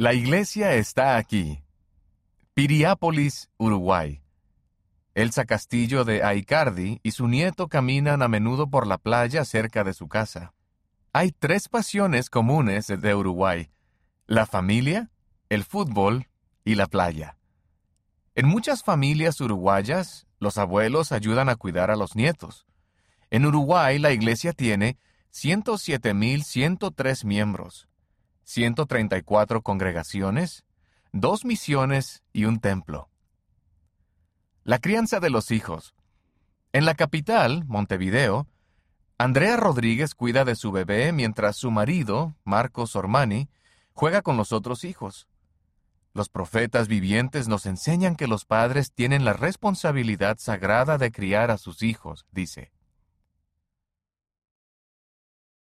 La iglesia está aquí. Piriápolis, Uruguay. Elsa Castillo de Aicardi y su nieto caminan a menudo por la playa cerca de su casa. Hay tres pasiones comunes de Uruguay. La familia, el fútbol y la playa. En muchas familias uruguayas, los abuelos ayudan a cuidar a los nietos. En Uruguay, la iglesia tiene 107.103 miembros, 134 congregaciones, dos misiones y un templo. La crianza de los hijos. En la capital, Montevideo, Andrea Rodríguez cuida de su bebé mientras su marido, Marcos Ormani, juega con los otros hijos. Los profetas vivientes nos enseñan que los padres tienen la responsabilidad sagrada de criar a sus hijos, dice.